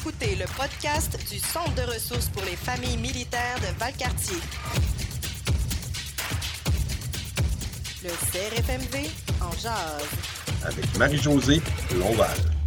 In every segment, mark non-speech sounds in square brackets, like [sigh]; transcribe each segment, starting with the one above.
écoutez le podcast du Centre de ressources pour les familles militaires de Valcartier. Le CRFMV en jazz. Avec Marie-Josée Lonval.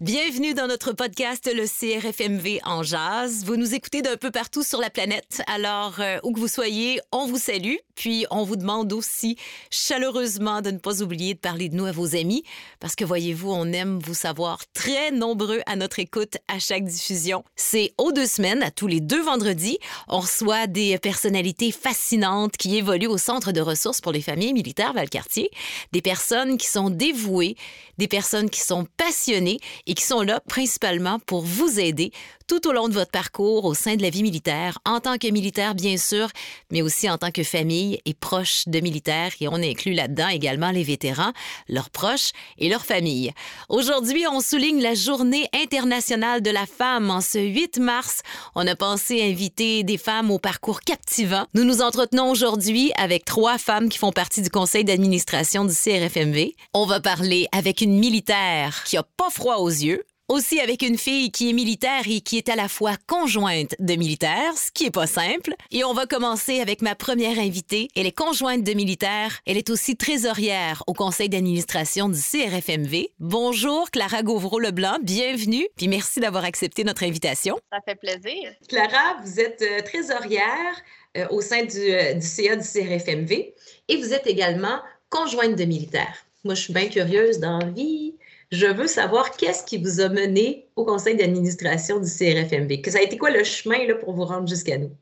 Bienvenue dans notre podcast, le CRFMV en jazz. Vous nous écoutez d'un peu partout sur la planète. Alors, euh, où que vous soyez, on vous salue. Puis, on vous demande aussi chaleureusement de ne pas oublier de parler de nous à vos amis. Parce que, voyez-vous, on aime vous savoir très nombreux à notre écoute à chaque diffusion. C'est aux deux semaines, à tous les deux vendredis. On reçoit des personnalités fascinantes qui évoluent au Centre de ressources pour les familles militaires Valcartier. Des personnes qui sont dévouées, des personnes qui sont passionnées et qui sont là principalement pour vous aider tout au long de votre parcours au sein de la vie militaire, en tant que militaire bien sûr, mais aussi en tant que famille et proche de militaires. Et on inclut là-dedans également les vétérans, leurs proches et leurs familles. Aujourd'hui, on souligne la Journée internationale de la femme en ce 8 mars. On a pensé inviter des femmes au parcours captivant. Nous nous entretenons aujourd'hui avec trois femmes qui font partie du conseil d'administration du CRFMV. On va parler avec une militaire qui a pas froid aux yeux, aussi avec une fille qui est militaire et qui est à la fois conjointe de militaire, ce qui est pas simple. Et on va commencer avec ma première invitée. Elle est conjointe de militaire. Elle est aussi trésorière au conseil d'administration du CRFMV. Bonjour Clara Gauvreau-Leblanc, bienvenue. Puis merci d'avoir accepté notre invitation. Ça fait plaisir. Clara, vous êtes euh, trésorière euh, au sein du, euh, du CA du CRFMV et vous êtes également conjointe de militaire. Moi, je suis bien curieuse dans la vie je veux savoir qu'est-ce qui vous a mené au conseil d'administration du CRFMV. Que ça a été quoi le chemin pour vous rendre jusqu'à nous?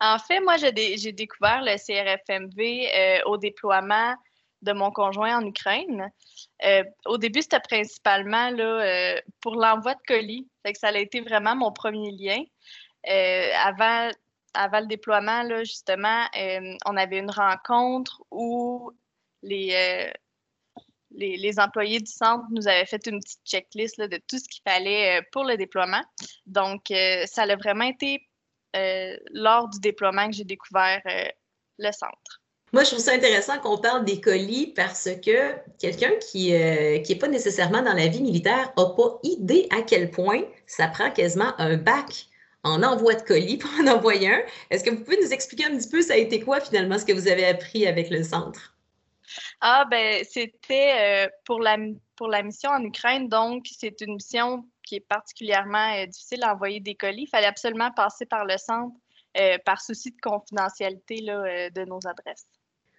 En fait, moi, j'ai découvert le CRFMV euh, au déploiement de mon conjoint en Ukraine. Euh, au début, c'était principalement là, euh, pour l'envoi de colis. Ça a été vraiment mon premier lien. avant, avant le déploiement, là, justement, on avait une rencontre où les, les, employés du centre nous avaient fait une petite checklist de tout ce qu'il fallait euh, pour le déploiement. Donc, euh, ça a vraiment été euh, lors du déploiement que j'ai découvert le centre. Moi, je trouve ça intéressant qu'on parle des colis parce que quelqu'un qui n'est pas nécessairement dans la vie militaire n'a pas idée à quel point ça prend quasiment un bac en envoi de colis [laughs] pour en envoyer un. Est-ce que vous pouvez nous expliquer un petit peu ça a été quoi finalement ce que vous avez appris avec le centre? Ah, ben, c'était euh, pour, la, pour la mission en Ukraine. Donc, c'est une mission qui est particulièrement euh, difficile à envoyer des colis. Il fallait absolument passer par le centre euh, par souci de confidentialité là, de nos adresses.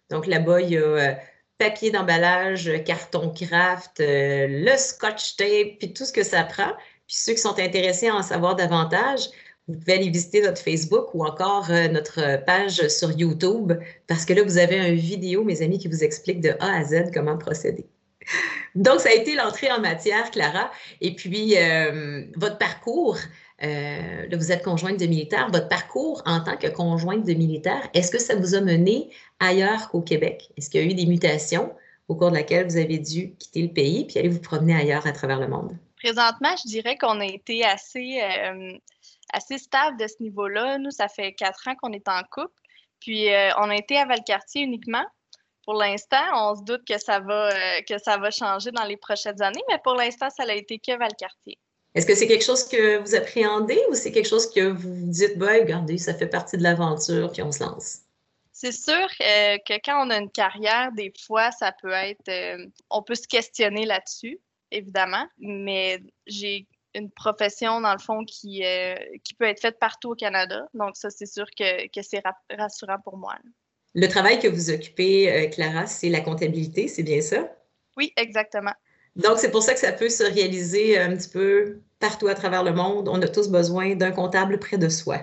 Donc, là-bas, il y a papier d'emballage, carton craft, le scotch tape, puis tout ce que ça prend. Puis ceux qui sont intéressés à en savoir davantage, vous pouvez aller visiter notre Facebook ou encore euh, notre page sur YouTube parce que là, vous avez une vidéo, mes amis, qui vous explique de A à Z comment procéder. Donc, ça a été l'entrée en matière, Clara. Et puis, euh, votre parcours, euh, là, vous êtes conjointe de militaire. Votre parcours en tant que conjointe de militaire, est-ce que ça vous a mené ailleurs qu'au Québec? Est-ce qu'il y a eu des mutations au cours de laquelle vous avez dû quitter le pays puis aller vous promener ailleurs à travers le monde? Présentement, je dirais qu'on a été assez assez stable de ce niveau-là. Nous, ça fait quatre ans qu'on est en couple. Puis, euh, on a été à Valcartier uniquement. Pour l'instant, on se doute que ça, va, euh, que ça va changer dans les prochaines années, mais pour l'instant, ça n'a été que Valcartier. Est-ce que c'est quelque chose que vous appréhendez ou c'est quelque chose que vous dites, bah, regardez, ça fait partie de l'aventure, puis on se lance? C'est sûr euh, que quand on a une carrière, des fois, ça peut être. on peut se questionner là-dessus, évidemment, mais j'ai une profession, dans le fond, qui, euh, qui peut être faite partout au Canada. Donc, ça, c'est sûr que, que c'est rassurant pour moi. Le travail que vous occupez, euh, Clara, c'est la comptabilité, c'est bien ça? Oui, exactement. Donc, c'est pour ça que ça peut se réaliser un petit peu partout à travers le monde. On a tous besoin d'un comptable près de soi.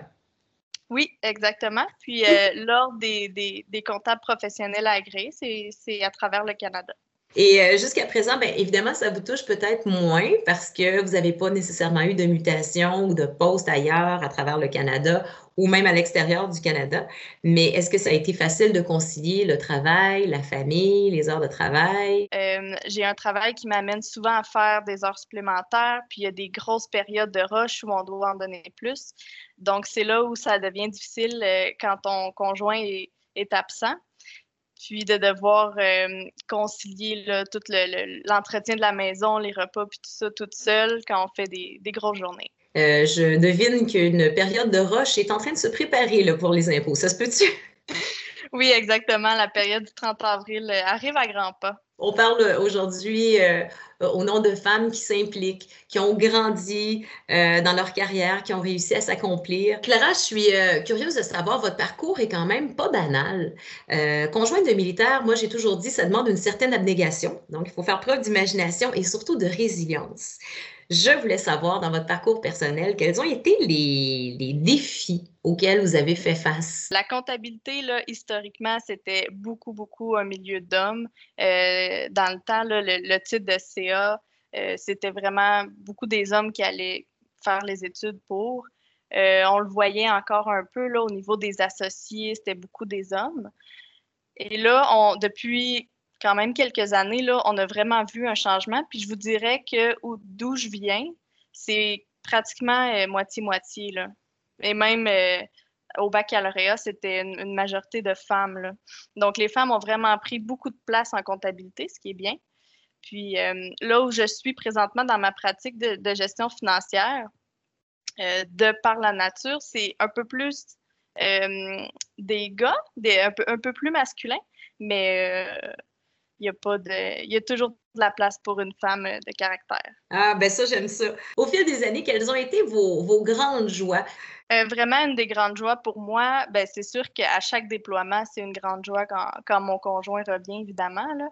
Oui, exactement. Puis, euh, l'ordre des, des, des, comptables professionnels agréés, c'est à travers le Canada. Et euh, jusqu'à présent, bien évidemment, ça vous touche peut-être moins parce que vous n'avez pas nécessairement eu de mutation ou de poste ailleurs à travers le Canada ou même à l'extérieur du Canada. Mais est-ce que ça a été facile de concilier le travail, la famille, les heures de travail? Euh, j'ai un travail qui m'amène souvent à faire des heures supplémentaires, puis il y a des grosses périodes de rush où on doit en donner plus. Donc, c'est là où ça devient difficile euh, quand ton conjoint est, est absent. Puis de devoir euh, concilier tout l'entretien de la maison, les repas, puis tout ça toute seule quand on fait des, grosses journées. Euh, je devine qu'une période de roche est en train de se préparer pour les impôts. Ça se peut-tu? Oui, exactement. La période du 30 avril arrive à grands pas. On parle aujourd'hui euh, au nom de femmes qui s'impliquent, qui ont grandi euh, dans leur carrière, qui ont réussi à s'accomplir. Clara, je suis euh, curieuse de savoir, votre parcours est quand même pas banal. conjointe de militaire, moi j'ai toujours dit, ça demande une certaine abnégation. Donc, il faut faire preuve d'imagination et surtout de résilience. Je voulais savoir dans votre parcours personnel, quels ont été les, défis auxquels vous avez fait face? La comptabilité, là, historiquement, c'était beaucoup, beaucoup un milieu d'hommes. Euh, dans le temps, le, titre de CA, euh, c'était vraiment beaucoup des hommes qui allaient faire les études pour. Euh, on le voyait encore un peu là, au niveau des associés, c'était beaucoup des hommes. Et là, on, depuis quand même quelques années, là, on a vraiment vu un changement. Puis je vous dirais que d'où je viens, c'est pratiquement euh, moitié-moitié. Et même euh, au baccalauréat, c'était une, majorité de femmes. Donc les femmes ont vraiment pris beaucoup de place en comptabilité, ce qui est bien. Puis euh, là où je suis présentement dans ma pratique de, gestion financière, de par la nature, c'est un peu plus des gars, un, peu, un peu plus masculin, mais il y a pas de, il y a toujours de la place pour une femme de caractère. Ah, ben ça, j'aime ça. Au fil des années, quelles ont été vos, vos grandes joies? Euh, vraiment, une des grandes joies pour moi, ben, c'est sûr qu'à chaque déploiement, c'est une grande joie quand, quand, mon conjoint revient, évidemment. Là.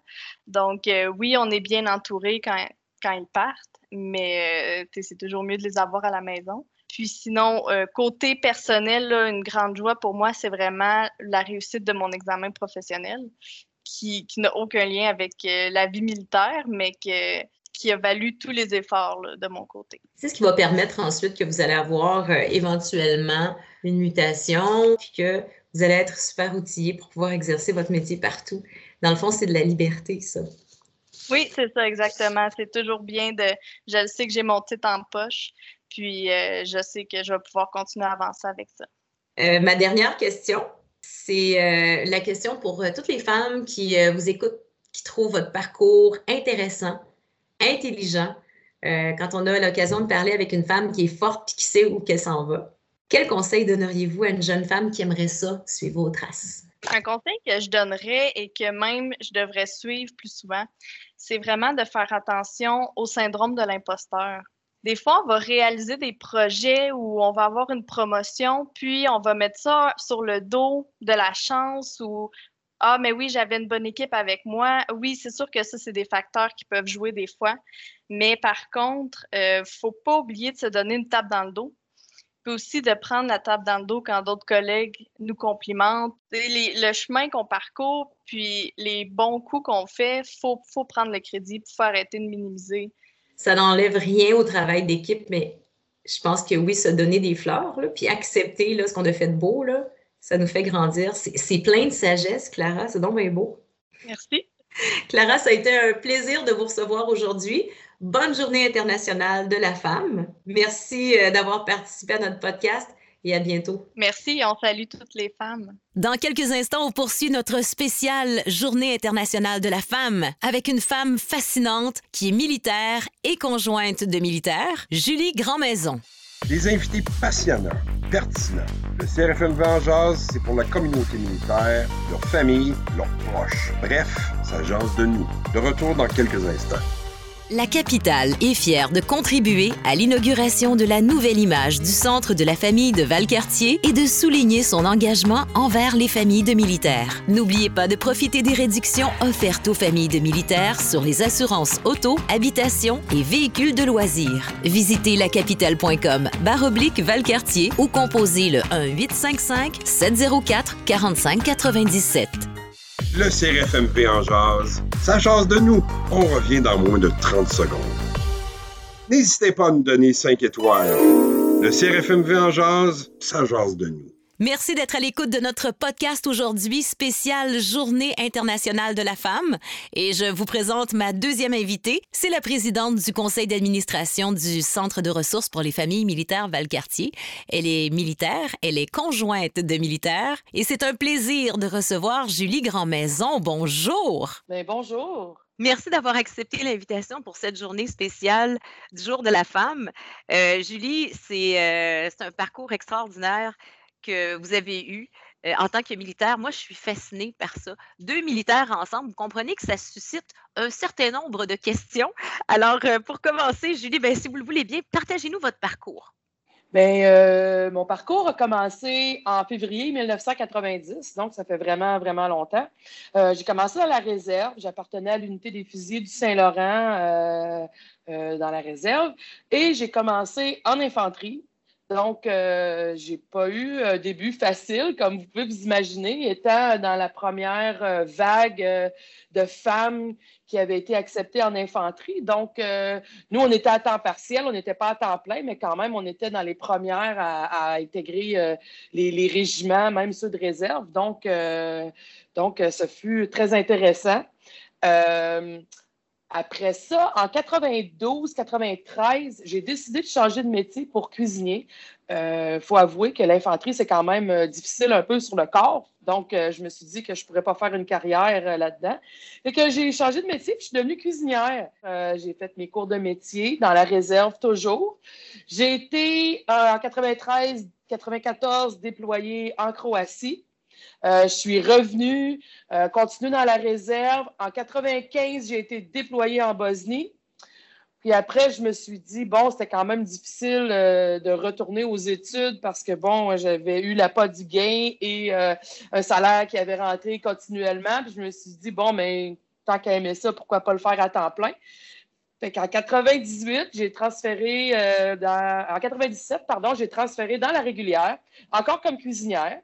Donc, euh, oui, on est bien entouré quand, quand ils partent, mais euh, c'est toujours mieux de les avoir à la maison. Puis sinon, côté personnel, une grande joie pour moi, c'est vraiment la réussite de mon examen professionnel qui, n'a aucun lien avec euh, la vie militaire, mais qui a valu tous les efforts de mon côté. C'est ce qui va permettre ensuite que vous allez avoir euh, éventuellement une mutation, puis que vous allez être super outillé pour pouvoir exercer votre métier partout. Dans le fond, c'est de la liberté, ça. Oui, c'est ça, exactement. C'est toujours bien de. Je sais que j'ai mon titre en poche, puis euh, je sais que je vais pouvoir continuer à avancer avec ça. ma dernière question, c'est euh, la question pour euh, toutes les femmes qui euh, vous écoutent, qui trouvent votre parcours intéressant, intelligent. quand on a l'occasion de parler avec une femme qui est forte et qui sait où qu'elle s'en va, quel conseil donneriez-vous à une jeune femme qui aimerait ça, suivre vos traces? Un conseil que je donnerais et que même je devrais suivre plus souvent, c'est vraiment de faire attention au syndrome de l'imposteur des fois, on va réaliser des projets où on va avoir une promotion, puis on va mettre ça sur le dos de la chance ou Ah, mais oui, j'avais une bonne équipe avec moi. Oui, c'est sûr que ça, c'est des facteurs qui peuvent jouer des fois. Mais par contre, il euh, ne faut pas oublier de se donner une tape dans le dos. Puis aussi de prendre la tape dans le dos quand d'autres collègues nous complimentent. le chemin qu'on parcourt, puis les bons coups qu'on fait, il faut, faut prendre le crédit, il faut arrêter de minimiser ça n'enlève rien au travail d'équipe, mais je pense que oui, se donner des fleurs, puis accepter là, ce qu'on a fait de beau, là, ça nous fait grandir. C'est plein de sagesse, Clara, c'est donc bien beau. Merci. Clara, ça a été un plaisir de vous recevoir aujourd'hui. Bonne journée internationale de la femme. Merci euh, d'avoir participé à notre podcast et à bientôt. Merci, on salue toutes les femmes. Dans quelques instants, on poursuit notre spéciale Journée internationale de la femme avec une femme fascinante qui est militaire et conjointe de militaire, Julie Grandmaison. Des invités passionnants, pertinents. Le CRFM en jazz, c'est pour la communauté militaire, leur famille, leurs proches. Bref, ça jase de nous. De retour dans quelques instants. La capitale est fière de contribuer à l'inauguration de la nouvelle image du centre de la famille de Valcartier et de souligner son engagement envers les familles de militaires. N'oubliez pas de profiter des réductions offertes aux familles de militaires sur les assurances auto, habitation et véhicules de loisirs. Visitez lacapitale.com baroblique Valcartier ou composez le 1 le CRFMP en jazz. Ça jase de nous. On revient dans moins de 30 secondes. N'hésitez pas à nous donner 5 étoiles. Le CRFMV en jazz, ça jase de nous. Merci d'être à l'écoute de notre podcast aujourd'hui, spécial Journée internationale de la femme. Et je vous présente ma deuxième invitée. C'est la présidente du conseil d'administration du Centre de ressources pour les familles militaires Valcartier. Elle est militaire, elle est conjointe de militaires et c'est un plaisir de recevoir Julie Grandmaison. Bonjour. Bien, bonjour. Merci d'avoir accepté l'invitation pour cette journée spéciale du Jour de la femme. Euh, Julie, c'est euh, c'est un parcours extraordinaire que vous avez eu euh, en tant que militaire. Moi, je suis fascinée par ça. Deux militaires ensemble, vous comprenez que ça suscite un certain nombre de questions. Alors, euh, pour commencer, Julie, ben, si vous le voulez bien, partagez-nous votre parcours. Bien, euh, mon parcours a commencé en février 1990, donc ça fait vraiment, vraiment longtemps. j'ai commencé dans la réserve. J'appartenais à l'unité des fusiliers du Saint-Laurent dans la réserve et j'ai commencé en infanterie. Donc, euh, j'ai pas eu un début facile, comme vous pouvez vous imaginer, étant dans la première euh, vague euh, de femmes qui avaient été acceptées en infanterie. Donc, euh, nous, on était à temps partiel, on n'était pas à temps plein, mais quand même, on était dans les premières à, intégrer les, les, régiments, même ceux de réserve. Donc, donc ce fut très intéressant. Après ça, en 92-93, j'ai décidé de changer de métier pour cuisinier. Il euh, faut avouer que l'infanterie, c'est quand même euh, difficile un peu sur le corps. Donc, euh, je me suis dit que je ne pourrais pas faire une carrière là-dedans. Et que j'ai changé de métier et je suis devenue cuisinière. j'ai fait mes cours de métier dans la réserve toujours. J'ai été en 93-94 déployée en Croatie. Euh, je suis revenue, euh, continué dans la réserve. En 95, j'ai été déployée en Bosnie. Puis après, je me suis dit, bon, c'était quand même difficile euh, de retourner aux études parce que, bon, j'avais eu la pas du gain et un salaire qui avait rentré continuellement. Puis je me suis dit, bon, mais tant qu'à aimer ça, pourquoi pas le faire à temps plein? Fait qu'en 98, j'ai transféré en 97, pardon, j'ai transféré dans la régulière, encore comme cuisinière.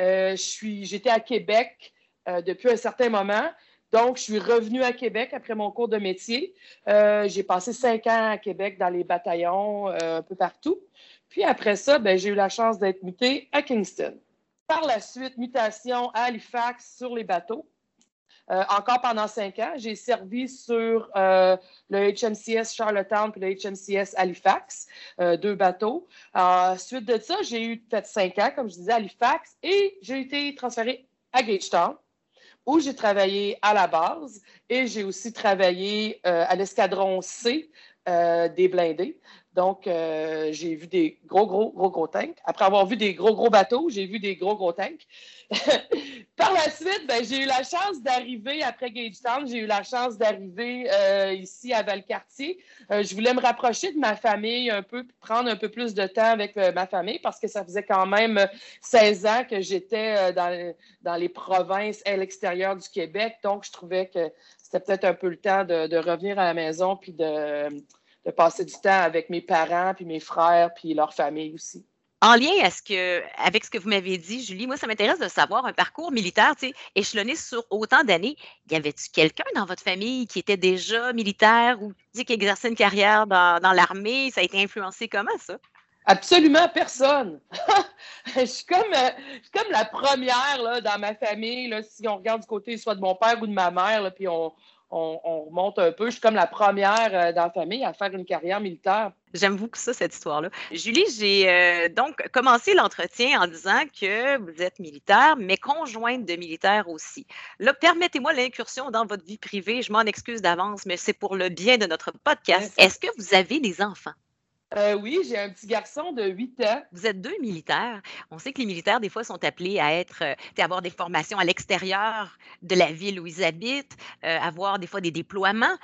Euh, j'étais à Québec euh, depuis un certain moment. Donc, je suis revenue à Québec après mon cours de métier. Euh, j'ai passé cinq ans à Québec dans les bataillons un peu partout. Puis après ça, ben, j'ai eu la chance d'être mutée à Kingston. Par la suite, mutation à Halifax sur les bateaux. Encore pendant cinq ans, j'ai servi sur le HMCS Charlottetown puis le HMCS Halifax, deux bateaux. Ensuite de ça, j'ai eu peut-être cinq ans, comme je disais, à Halifax et j'ai été transférée à Gagetown où j'ai travaillé à la base et j'ai aussi travaillé à l'escadron C des blindés. Donc, euh, j'ai vu des gros, gros, gros, gros tanks. Après avoir vu des gros, gros bateaux, j'ai vu des gros, gros tanks. [laughs] Par la suite, ben, j'ai eu la chance d'arriver après Gagetown, j'ai eu la chance d'arriver euh, ici à Valcartier. Euh, je voulais me rapprocher de ma famille un peu, prendre un peu plus de temps avec ma famille parce que ça faisait quand même 16 ans que j'étais dans, dans, les provinces à l'extérieur du Québec. Donc, je trouvais que c'était peut-être un peu le temps de, de revenir à la maison puis de de passer du temps avec mes parents, puis mes frères, puis leur famille aussi. En lien à ce que, avec ce que vous m'avez dit, Julie, moi, ça m'intéresse de savoir un parcours militaire, tu sais, échelonné sur autant d'années. Y avait-tu quelqu'un dans votre famille qui était déjà militaire ou qui exerçait une carrière dans, l'armée? Ça a été influencé comment, ça? Absolument personne. [laughs] je, suis comme, euh, comme la première là, dans ma famille, là, si on regarde du côté soit de mon père ou de ma mère, là, puis on, on, remonte un peu. Je suis comme la première euh, dans la famille à faire une carrière militaire. J'aime beaucoup ça, cette histoire-là. Julie, j'ai euh, donc commencé l'entretien en disant que vous êtes militaire, mais conjointe de militaire aussi. Là, permettez-moi l'incursion dans votre vie privée. Je m'en excuse d'avance, mais c'est pour le bien de notre podcast. Est-ce que vous avez des enfants? Euh, oui, j'ai un petit garçon de 8 ans. Vous êtes deux militaires. On sait que les militaires, des fois, sont appelés à être, euh, avoir des formations à l'extérieur de la ville où ils habitent, euh, avoir des fois des déploiements.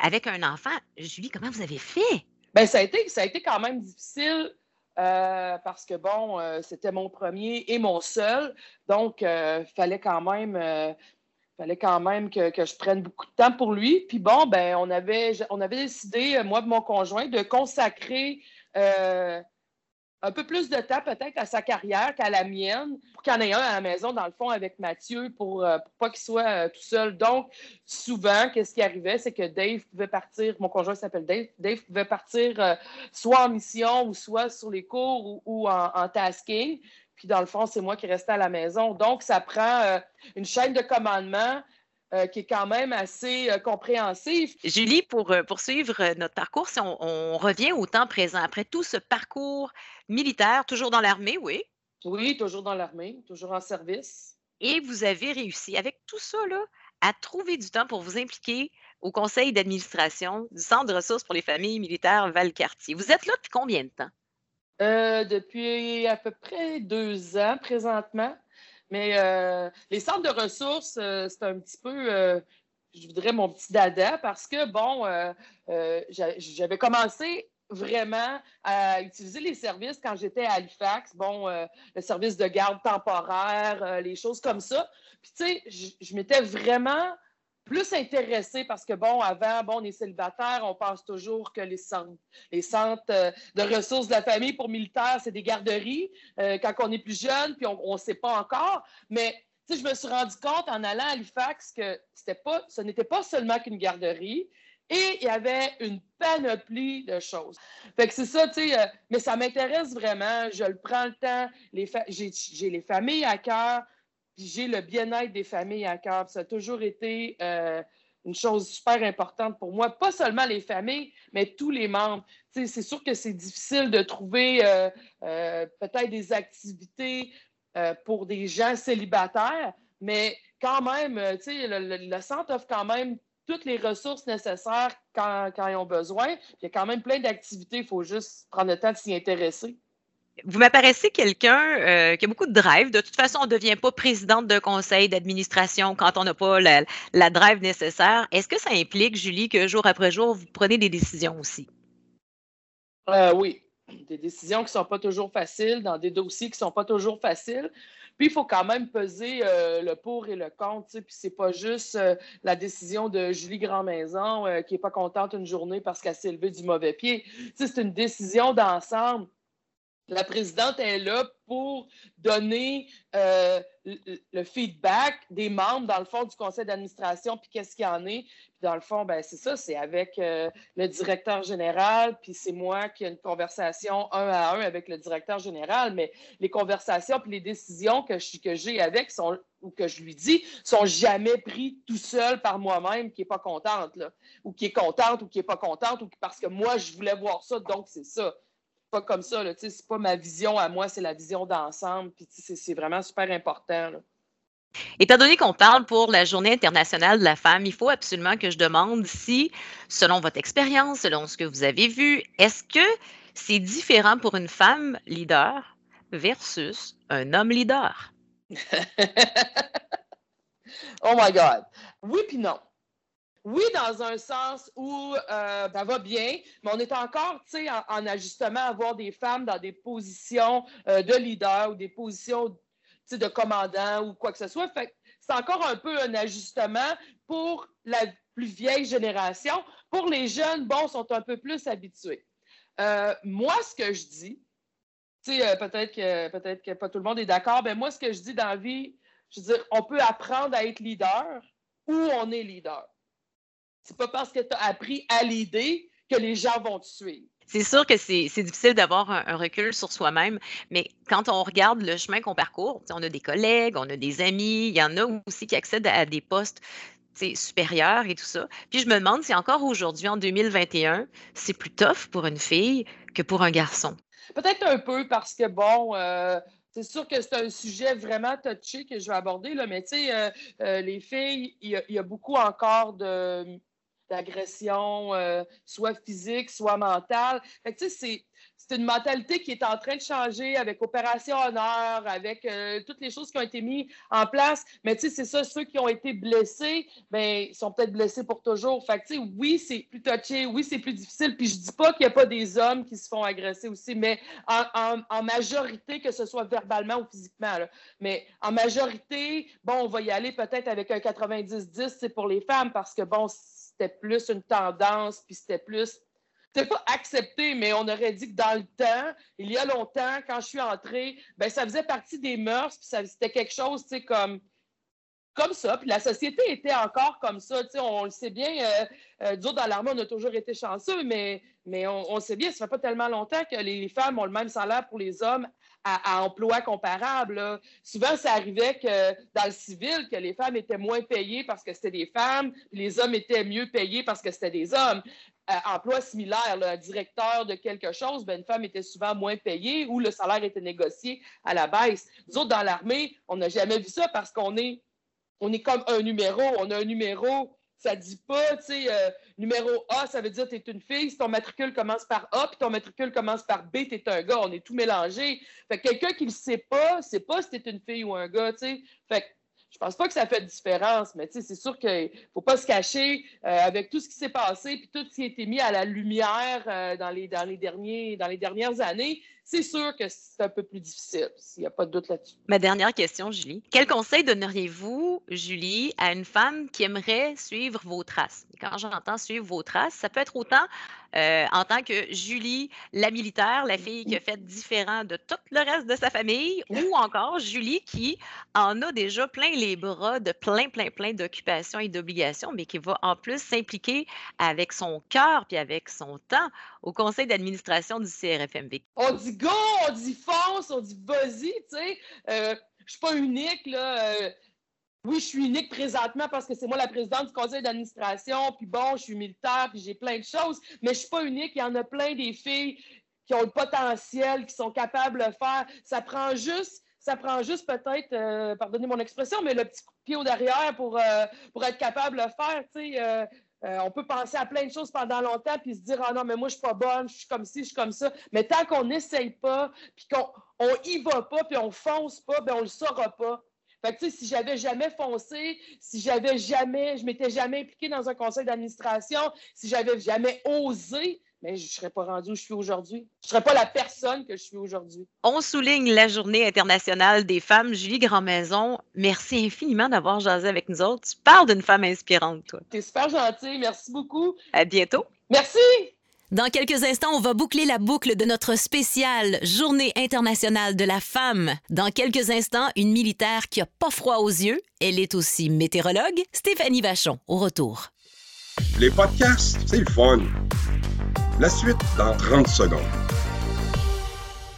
avec un enfant, Julie, comment vous avez fait? Bien, ça a été, ça a été quand même difficile parce que, bon, c'était mon premier et mon seul. Donc, il fallait quand même fallait quand même que, je prenne beaucoup de temps pour lui. Puis bon, ben, on avait, on avait décidé, euh, moi et mon conjoint, de consacrer euh, un peu plus de temps peut-être à sa carrière qu'à la mienne, pour qu'il y en ait un à la maison, dans le fond, avec Mathieu, pour, euh, pas qu'il soit tout seul. Donc, souvent, qu'est-ce qui arrivait, c'est que Dave pouvait partir, mon conjoint s'appelle Dave, Dave pouvait partir soit en mission ou soit sur les cours ou, en tasking. Puis dans le fond, c'est moi qui restais à la maison. Donc, ça prend euh, une chaîne de commandement euh, qui est quand même assez euh, compréhensive. Julie, pour poursuivre notre parcours, si on, revient au temps présent, après tout ce parcours militaire, toujours dans l'armée, oui? Oui, toujours dans l'armée, toujours en service. Et vous avez réussi, avec tout ça, là, à trouver du temps pour vous impliquer au conseil d'administration du Centre de ressources pour les familles militaires Valcartier. Vous êtes là depuis combien de temps? Euh, depuis à peu près deux ans présentement. Mais euh, les centres de ressources, euh, c'est un petit peu, je voudrais mon petit dada parce que, bon, j'avais commencé vraiment à utiliser les services quand j'étais à Halifax, bon, le service de garde temporaire, les choses comme ça. Puis, tu sais, je m'étais vraiment plus intéressé parce que, bon, avant, bon, on est célibataire, on pense toujours que les centres, les centres euh, de ressources de la famille pour militaires, c'est des garderies euh, quand on est plus jeune, puis on ne sait pas encore. Mais, tu sais, je me suis rendu compte en allant à Halifax que pas, ce n'était pas seulement qu'une garderie, et il y avait une panoplie de choses. Fait que c'est ça, tu sais, euh, mais ça m'intéresse vraiment. Je le prends le temps. J'ai les familles à cœur j'ai le bien-être des familles à cœur. Ça a toujours été euh, une chose super importante pour moi. Pas seulement les familles, mais tous les membres. c'est sûr que c'est difficile de trouver euh, euh, peut-être des activités pour des gens célibataires, mais quand même, le, le, centre offre quand même toutes les ressources nécessaires quand ils ont besoin. Il y a quand même plein d'activités, il faut juste prendre le temps de s'y intéresser. Vous m'apparaissez quelqu'un euh, qui a beaucoup de drive. De toute façon, on ne devient pas présidente d'un conseil d'administration quand on n'a pas la, drive nécessaire. Est-ce que ça implique, Julie, que jour après jour, vous prenez des décisions aussi? Euh, oui, des décisions qui ne sont pas toujours faciles, dans des dossiers qui ne sont pas toujours faciles. Puis, il faut quand même peser euh, le pour et le contre. Puis, c'est pas juste la décision de Julie Grandmaison qui n'est pas contente une journée parce qu'elle s'est levée du mauvais pied. c'est une décision d'ensemble la présidente est là pour donner euh, le feedback des membres, dans le fond, du conseil d'administration, puis qu'est-ce qu'il y en est. Puis dans le fond, ben, c'est ça, c'est avec euh, le directeur général, puis c'est moi qui ai une conversation un à un avec le directeur général, mais les conversations puis les décisions que, que j'ai avec sont, ou que je lui dis sont jamais prises tout seul par moi-même qui n'est pas contente, là, ou qui est contente ou qui n'est pas contente, ou parce que moi, je voulais voir ça, donc c'est ça pas comme ça. Ce n'est pas ma vision à moi, c'est la vision d'ensemble. Puis c'est vraiment super important. Étant donné qu'on parle pour la Journée internationale de la femme, il faut absolument que je demande si, selon votre expérience, selon ce que vous avez vu, est-ce que c'est différent pour une femme leader versus un homme leader? [laughs] oh my God. Oui, puis non. Oui, dans un sens où euh, ça va bien, mais on est encore en, en ajustement à avoir des femmes dans des positions euh, de leader ou des positions de commandant ou quoi que ce soit. c'est encore un peu un ajustement pour la plus vieille génération. Pour les jeunes, bon, sont un peu plus habitués. Euh, moi, ce que je dis, peut-être que peut-être que pas tout le monde est d'accord, mais moi, ce que je dis dans la vie, je veux dire, on peut apprendre à être leader ou on est leader. C'est pas parce que tu as appris à l'idée que les gens vont te suivre. C'est sûr que c'est difficile d'avoir un, recul sur soi-même, mais quand on regarde le chemin qu'on parcourt, on a des collègues, on a des amis, il y en a aussi qui accèdent à des postes supérieurs et tout ça. Puis je me demande si encore aujourd'hui, en 2021, c'est plus tough pour une fille que pour un garçon. Peut-être un peu parce que, bon, euh, c'est sûr que c'est un sujet vraiment touché que je vais aborder, là, mais tu sais, euh, euh, les filles, il y, a beaucoup encore de d'agression, euh, soit physique, soit mentale. Fait c'est, c'est une mentalité qui est en train de changer avec Opération Honneur, avec euh, toutes les choses qui ont été mises en place. Mais tu sais, c'est ça, ceux qui ont été blessés, ben, ils sont peut-être blessés pour toujours. Fait que, oui, c'est plus touché, oui, c'est plus difficile. Puis je dis pas qu'il n'y a pas des hommes qui se font agresser aussi, mais en, majorité, que ce soit verbalement ou physiquement. Mais en majorité, bon, on va y aller peut-être avec un 90-10, c'est pour les femmes parce que, bon, c'était plus une tendance, puis c'était plus c'était pas accepté, mais on aurait dit que dans le temps, il y a longtemps, quand je suis entrée, ben ça faisait partie des mœurs, puis c'était quelque chose, tu sais, comme comme ça. Puis la société était encore comme ça. On le sait bien, euh, euh, dans l'armée, on a toujours été chanceux, mais, mais on, sait bien, ça fait pas tellement longtemps que les femmes ont le même salaire pour les hommes à, emploi comparable. Souvent, ça arrivait que dans le civil, que les femmes étaient moins payées parce que c'était des femmes, les hommes étaient mieux payés parce que c'était des hommes. Euh, emploi similaire, directeur de quelque chose, ben, une femme était souvent moins payée ou le salaire était négocié à la baisse. Nous autres, dans l'armée, on n'a jamais vu ça parce qu'on est on est comme un numéro. On a un numéro, ça dit pas, tu sais, euh, numéro A, ça veut dire tu es une fille. Si ton matricule commence par A, puis ton matricule commence par B, tu es un gars. On est tout mélangé. Fait que quelqu'un qui le sait pas, sait pas si tu es une fille ou un gars, tu sais. Fait que je pense pas que ça fait de différence, mais c'est sûr qu'il faut pas se cacher euh, avec tout ce qui s'est passé puis tout ce qui a été mis à la lumière euh, dans, les, dans, les derniers, dans les dernières années c'est sûr que c'est un peu plus difficile, s'il n'y a pas de doute là-dessus. Ma dernière question, Julie. Quel conseil donneriez-vous, Julie, à une femme qui aimerait suivre vos traces? quand j'entends suivre vos traces, ça peut être autant euh, en tant que Julie, la militaire, la fille qui a fait différent de tout le reste de sa famille, [laughs] ou encore Julie qui en a déjà plein les bras de plein, plein, plein d'occupations et d'obligations, mais qui va en plus s'impliquer avec son cœur puis avec son temps au conseil d'administration du CRFMV. On dit go, on dit fonce, on dit vas-y, tu sais. Euh, je suis pas unique, là. Euh, oui, je suis unique présentement parce que c'est moi la présidente du conseil d'administration, puis bon, je suis militaire, puis j'ai plein de choses, mais je suis pas unique. Il y en a plein des filles qui ont le potentiel, qui sont capables de faire. Ça prend juste, ça prend juste peut-être, euh, pardonnez mon expression, mais le petit coup de pied au derrière pour, euh, pour être capable de faire. Euh, on peut penser à plein de choses pendant longtemps puis se dire Ah non, mais moi, je suis pas bonne, je suis comme ci, je suis comme ça. Mais tant qu'on n'essaye pas, puis qu'on on y va pas, puis on fonce pas, ben on le saura pas. Fait que, tu sais, si j'avais jamais foncé, si j'avais jamais, je m'étais jamais impliquée dans un conseil d'administration, si j'avais jamais osé, mais je ne serais pas rendue où je suis aujourd'hui. Je ne serais pas la personne que je suis aujourd'hui. On souligne la Journée internationale des femmes. Julie Grandmaison, merci infiniment d'avoir jasé avec nous autres. Tu parles d'une femme inspirante, toi. Tu es super gentille. Merci beaucoup. À bientôt. Merci. Dans quelques instants, on va boucler la boucle de notre spéciale Journée internationale de la femme. Dans quelques instants, une militaire qui a pas froid aux yeux. Elle est aussi météorologue. Stéphanie Vachon, au retour. Les podcasts, c'est le fun. La suite dans 30 secondes.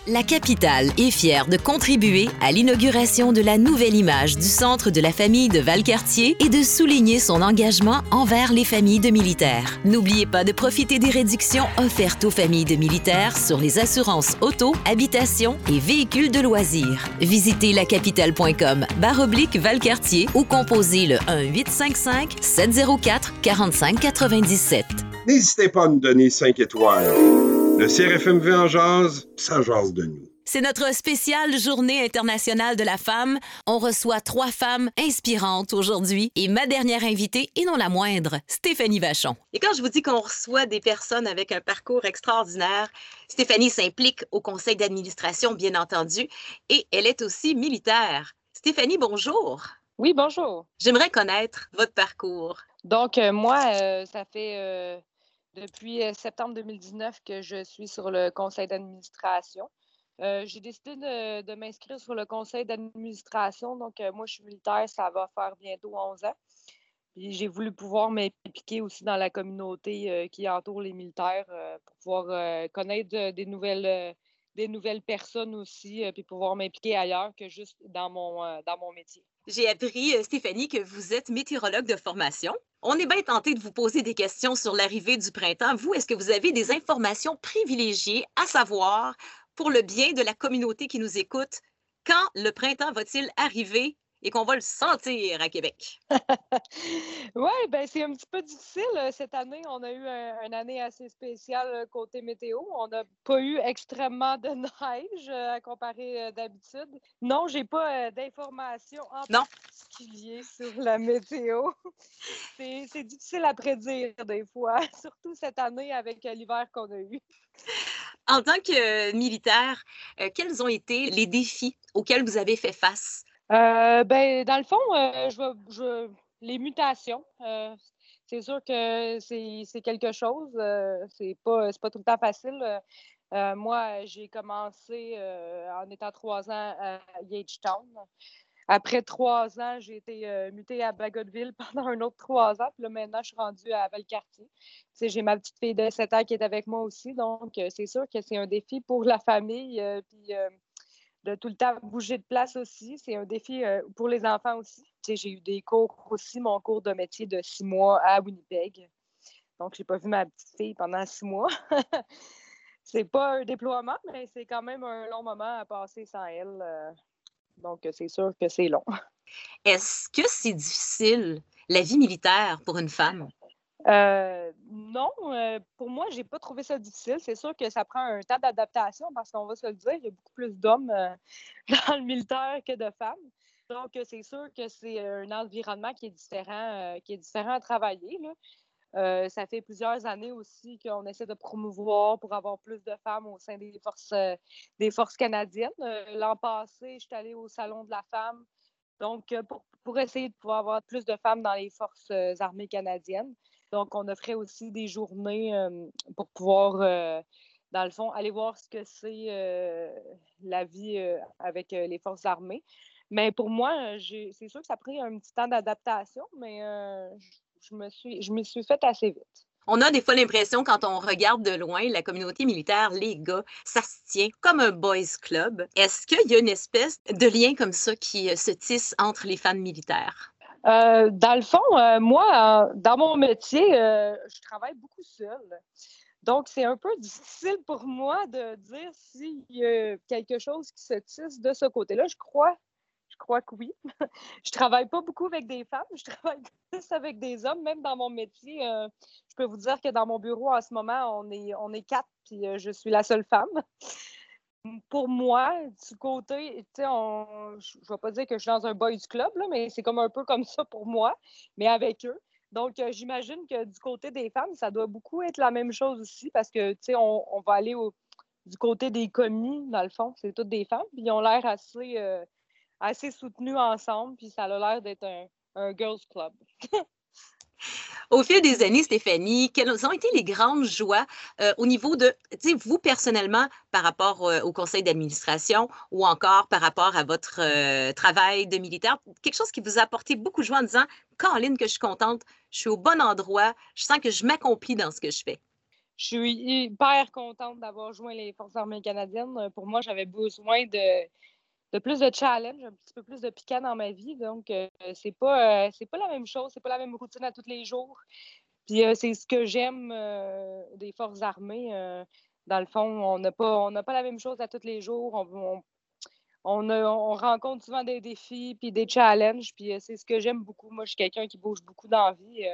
La capitale est fière de contribuer à l'inauguration de la nouvelle image du Centre de la famille de Valcartier et de souligner son engagement envers les familles de militaires. N'oubliez pas de profiter des réductions offertes aux familles de militaires sur les assurances auto, habitation et véhicules de loisirs. Visitez lacapitale.com oblique Valcartier ou composez le 1 855 704 45 97. N'hésitez pas à nous donner 5 étoiles. Le CRFMV en jazz, ça jase de nous. C'est notre spéciale Journée internationale de la femme. On reçoit trois femmes inspirantes aujourd'hui et ma dernière invitée, et non la moindre, Stéphanie Vachon. Et quand je vous dis qu'on reçoit des personnes avec un parcours extraordinaire, Stéphanie s'implique au conseil d'administration, bien entendu, et elle est aussi militaire. Stéphanie, bonjour. Oui, bonjour. J'aimerais connaître votre parcours. Donc, euh, moi, euh, ça fait euh, depuis euh, septembre 2019 que je suis sur le conseil d'administration. Euh, j'ai décidé de, m'inscrire sur le conseil d'administration. Donc, euh, moi, je suis militaire, ça va faire bientôt 11 ans. Puis j'ai voulu pouvoir m'impliquer aussi dans la communauté qui entoure les militaires pour pouvoir connaître des nouvelles des nouvelles personnes aussi, puis pouvoir m'impliquer ailleurs que juste dans mon, dans mon métier. J'ai appris, Stéphanie, que vous êtes météorologue de formation. On est bien tenté de vous poser des questions sur l'arrivée du printemps. Vous, est-ce que vous avez des informations privilégiées à savoir pour le bien de la communauté qui nous écoute? Quand le printemps va-t-il arriver? Et qu'on va le sentir à Québec? [laughs] oui, ben c'est un petit peu difficile. Euh, cette année, on a eu une année assez spéciale euh, côté météo. On n'a pas eu extrêmement de [laughs] neige euh, à comparer d'habitude. Non, j'ai pas d'informations en particulier sur la météo. [laughs] C'est difficile à prédire des fois, surtout cette année avec l'hiver qu'on a eu. En tant que militaire, quels ont été les défis auxquels vous avez fait face? Euh, ben, dans le fond, euh, les mutations, euh, c'est sûr que c'est quelque chose. c'est pas, pas tout le temps facile. moi, j'ai commencé en étant trois ans à Yagetown. après trois ans, j'ai été mutée à Bagotville [laughs] pendant un autre trois ans. Puis là, maintenant, je suis rendue à Valcartier. J'ai ma petite fille de 7 ans qui est avec moi aussi. Donc, c'est sûr que c'est un défi pour la famille. puis de tout le temps bouger de place aussi. C'est un défi pour les enfants aussi. J'ai eu des cours aussi, mon cours de métier de six mois à Winnipeg. Donc, je n'ai pas vu ma petite fille pendant six mois. [laughs] c'est pas un déploiement, mais c'est quand même un long moment à passer sans elle. Euh. donc, c'est sûr que c'est long. Est-ce que c'est difficile, la vie militaire, pour une femme? Euh, non, euh, pour moi, j'ai pas trouvé ça difficile. C'est sûr que ça prend un temps d'adaptation parce qu'on va se le dire, il y a beaucoup plus d'hommes [laughs] dans le militaire que de femmes. Donc, c'est sûr que c'est un environnement qui est différent, qui est différent à travailler. Euh, ça fait plusieurs années aussi qu'on essaie de promouvoir pour avoir plus de femmes au sein des forces, euh, canadiennes. Euh, l'an passé, je suis allée au Salon de la femme, donc pour, essayer de pouvoir avoir plus de femmes dans les forces armées canadiennes. Donc, on offrait aussi des journées pour pouvoir, dans le fond, aller voir ce que c'est la vie avec les forces armées. Mais pour moi, c'est sûr que ça a pris un petit temps d'adaptation, mais je me suis, je me suis faite assez vite. On a des fois l'impression, quand on regarde de loin la communauté militaire, les gars, ça se tient comme un boys club. Est-ce qu'il y a une espèce de lien comme ça qui euh, se tisse entre les femmes militaires? Euh, dans le fond, euh, moi, dans mon métier, je travaille beaucoup seule. Donc, c'est un peu [laughs] difficile pour moi de dire s'il y a quelque chose qui se tisse de ce côté-là. Je crois je crois que oui. [laughs] je travaille pas beaucoup avec des femmes, je travaille [laughs] plus avec des hommes, même dans mon métier. Euh, je peux vous dire que dans mon bureau en ce moment, on est, on est quatre, puis euh, je suis la seule femme. Pour moi, du côté, tu sais, je vais pas dire que je suis dans un boys club, mais c'est comme un peu comme ça pour moi, mais avec eux. Donc, euh, j'imagine que du côté des femmes, ça doit beaucoup être la même chose aussi parce que, tu sais, on, va aller du côté des commis, dans le fond, c'est toutes des femmes, puis ils ont l'air assez assez soutenus ensemble, puis ça a l'air d'être un, girls club. [laughs] Au fil des années, Stéphanie, quelles ont été les grandes joies euh, au niveau de, vous personnellement, par rapport euh, au conseil d'administration ou encore par rapport à votre euh, travail de militaire, quelque chose qui vous a apporté beaucoup de joie en disant, Caroline, que je suis contente, je suis au bon endroit, je sens que je m'accomplis dans ce que je fais. Je suis hyper contente d'avoir joint les Forces armées canadiennes. Pour moi, j'avais besoin de, de plus de challenge, un petit peu plus de piquant dans ma vie. Donc, euh, c'est pas, euh, c'est pas la même chose, c'est pas la même routine à tous les jours. Puis euh, c'est ce que j'aime des forces armées. dans le fond, on n'a pas, on pas la même chose à tous les jours. On, on, rencontre souvent des défis puis des challenges. Puis c'est ce que j'aime beaucoup. Moi, je suis quelqu'un qui bouge beaucoup dans la vie.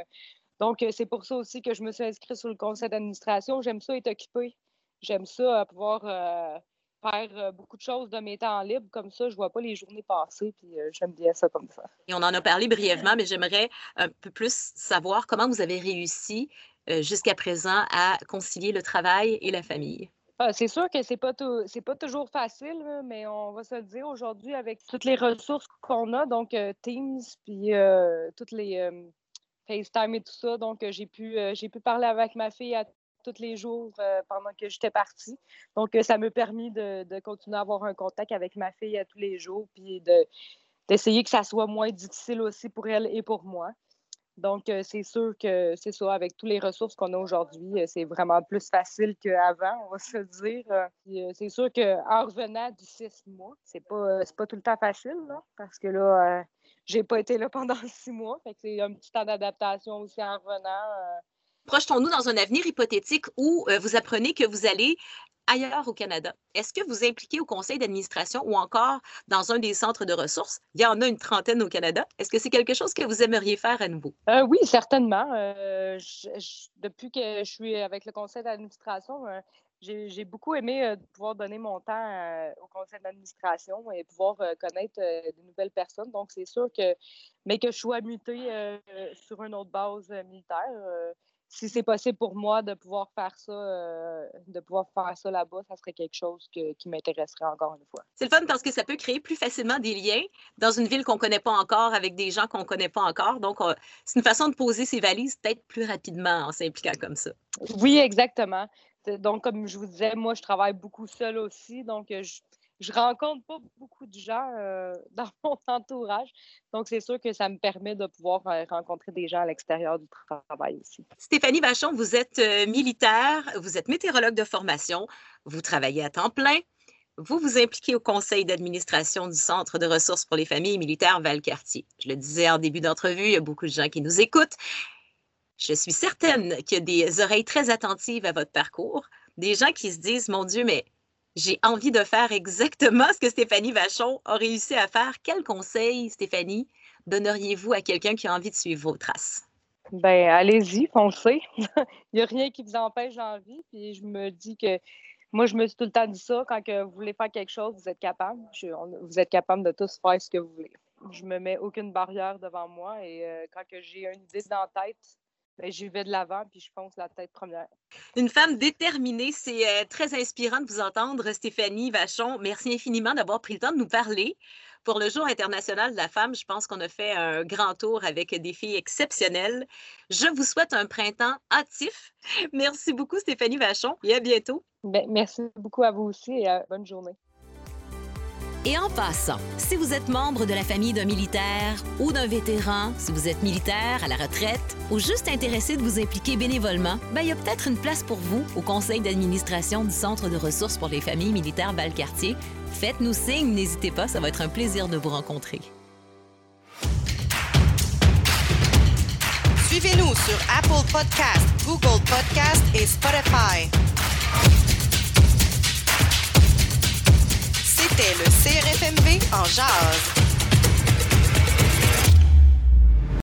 donc, c'est pour ça aussi que je me suis inscrite sur le conseil d'administration. J'aime ça être occupée. J'aime ça pouvoir faire euh, beaucoup de choses de mes temps libres. Comme ça, je vois pas les journées passer, puis euh, j'aime bien ça comme ça. Et on en a parlé brièvement, mais j'aimerais un peu plus savoir comment vous avez réussi euh, jusqu'à présent à concilier le travail et la famille. Ah, c'est sûr que c'est pas c'est pas toujours facile, mais on va se le dire aujourd'hui avec toutes les ressources qu'on a, donc Teams, puis toutes les FaceTime et tout ça. Donc j'ai pu j'ai pu parler avec ma fille à tous les jours euh, pendant que j'étais partie. Donc, euh, ça m'a permis de, continuer à avoir un contact avec ma fille à tous les jours, puis d'essayer que ça soit moins difficile aussi pour elle et pour moi. Donc, euh, c'est sûr que c'est ça, avec toutes les ressources qu'on a aujourd'hui, c'est vraiment plus facile qu'avant, on va se dire. c'est sûr qu'en revenant du six mois, c'est pas, pas tout le temps facile, parce que là, j'ai pas été là [laughs] pendant six mois. Fait que c'est un petit temps d'adaptation aussi en revenant. Projetons-nous dans un avenir hypothétique où euh, vous apprenez que vous allez ailleurs au Canada. Est-ce que vous impliquez au conseil d'administration ou encore dans un des centres de ressources? Il y en a une trentaine au Canada. Est-ce que c'est quelque chose que vous aimeriez faire à nouveau? Euh, oui, certainement. Euh, depuis que je suis avec le conseil d'administration, j'ai beaucoup aimé pouvoir donner mon temps au conseil d'administration et pouvoir connaître de nouvelles personnes. Donc, c'est sûr que, mais que je sois mutée sur une autre base militaire, si c'est possible pour moi de pouvoir faire ça, euh, de pouvoir faire ça là-bas, ça serait quelque chose qui m'intéresserait encore une fois. C'est le fun parce que ça peut créer plus facilement des liens dans une ville qu'on ne connaît pas encore avec des gens qu'on ne connaît pas encore. Donc, c'est une façon de poser ses valises peut-être plus rapidement en s'impliquant comme ça. Oui, exactement. Donc, comme je vous disais, moi, je travaille beaucoup seule aussi. Donc, je rencontre pas beaucoup de gens euh, [laughs] dans mon entourage. Donc, c'est sûr que ça me permet de pouvoir euh, rencontrer des gens à l'extérieur du travail aussi. Stéphanie Vachon, vous êtes euh, militaire, vous êtes météorologue de formation, vous travaillez à temps plein. Vous vous impliquez au conseil d'administration du Centre de ressources pour les familles militaires Valcartier. Je le disais en début d'entrevue, il y a beaucoup de gens qui nous écoutent. Je suis certaine qu'il y a des oreilles très attentives à votre parcours, des gens qui se disent, mon Dieu, mais j'ai envie de faire exactement ce que Stéphanie Vachon a réussi à faire. Quel conseil, Stéphanie, donneriez-vous à quelqu'un qui a envie de suivre vos traces? Ben, allez-y, foncez. [laughs] Il n'y a rien qui vous empêche d'envie. Puis je me dis que moi, je me suis tout le temps dit ça. Quand que vous voulez faire quelque chose, vous êtes capable. vous êtes capable de tous faire ce que vous voulez. Je me mets aucune barrière devant moi et euh, quand que j'ai une idée dans la tête, ben, j'y vais de l'avant puis je fonce la tête première. Une femme déterminée, c'est euh, très inspirant de vous entendre, Stéphanie Vachon. Merci infiniment d'avoir pris le temps de nous parler. Pour le Jour international de la femme, je pense qu'on a fait un grand tour avec des filles exceptionnelles. Je vous souhaite un printemps hâtif. Merci beaucoup, Stéphanie Vachon, et à bientôt. Ben, merci beaucoup à vous aussi et euh, bonne journée. Et en passant, si vous êtes membre de la famille d'un militaire ou d'un vétéran, si vous êtes militaire à la retraite ou juste intéressé de vous impliquer bénévolement, ben, il y a peut-être une place pour vous au conseil d'administration du Centre de ressources pour les familles militaires Valcartier. Faites-nous signe, n'hésitez pas, ça va être un plaisir de vous rencontrer. Suivez-nous sur Apple Podcast, Google Podcast et Spotify. C'était le CRFMV en jazz.